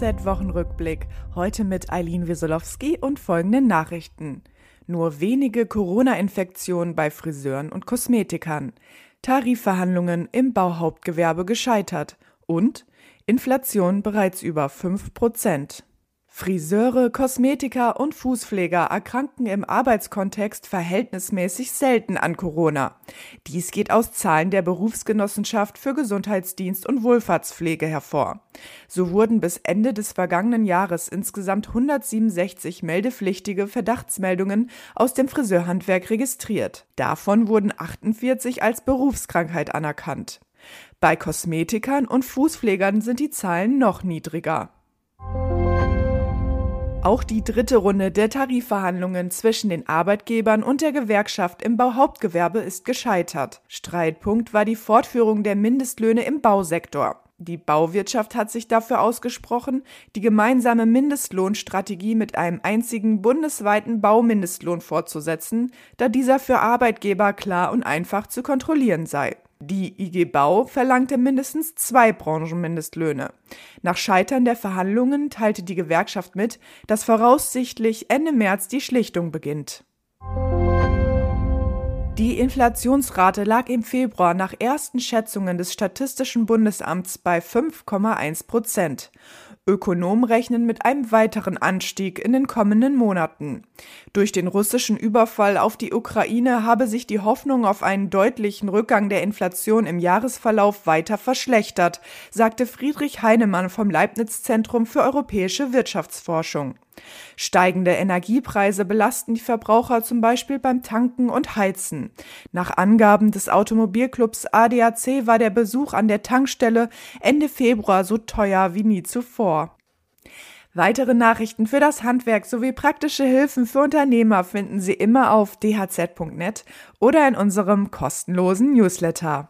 DHZ-Wochenrückblick. Heute mit Eileen Wiesolowski und folgenden Nachrichten. Nur wenige Corona-Infektionen bei Friseuren und Kosmetikern. Tarifverhandlungen im Bauhauptgewerbe gescheitert. Und Inflation bereits über 5 Prozent. Friseure, Kosmetiker und Fußpfleger erkranken im Arbeitskontext verhältnismäßig selten an Corona. Dies geht aus Zahlen der Berufsgenossenschaft für Gesundheitsdienst und Wohlfahrtspflege hervor. So wurden bis Ende des vergangenen Jahres insgesamt 167 meldepflichtige Verdachtsmeldungen aus dem Friseurhandwerk registriert. Davon wurden 48 als Berufskrankheit anerkannt. Bei Kosmetikern und Fußpflegern sind die Zahlen noch niedriger. Auch die dritte Runde der Tarifverhandlungen zwischen den Arbeitgebern und der Gewerkschaft im Bauhauptgewerbe ist gescheitert. Streitpunkt war die Fortführung der Mindestlöhne im Bausektor. Die Bauwirtschaft hat sich dafür ausgesprochen, die gemeinsame Mindestlohnstrategie mit einem einzigen bundesweiten Baumindestlohn fortzusetzen, da dieser für Arbeitgeber klar und einfach zu kontrollieren sei. Die IG Bau verlangte mindestens zwei Branchenmindestlöhne. Nach Scheitern der Verhandlungen teilte die Gewerkschaft mit, dass voraussichtlich Ende März die Schlichtung beginnt. Die Inflationsrate lag im Februar nach ersten Schätzungen des Statistischen Bundesamts bei 5,1 Prozent. Ökonomen rechnen mit einem weiteren Anstieg in den kommenden Monaten. Durch den russischen Überfall auf die Ukraine habe sich die Hoffnung auf einen deutlichen Rückgang der Inflation im Jahresverlauf weiter verschlechtert, sagte Friedrich Heinemann vom Leibniz Zentrum für europäische Wirtschaftsforschung. Steigende Energiepreise belasten die Verbraucher zum Beispiel beim Tanken und Heizen. Nach Angaben des Automobilclubs ADAC war der Besuch an der Tankstelle Ende Februar so teuer wie nie zuvor. Weitere Nachrichten für das Handwerk sowie praktische Hilfen für Unternehmer finden Sie immer auf dhz.net oder in unserem kostenlosen Newsletter.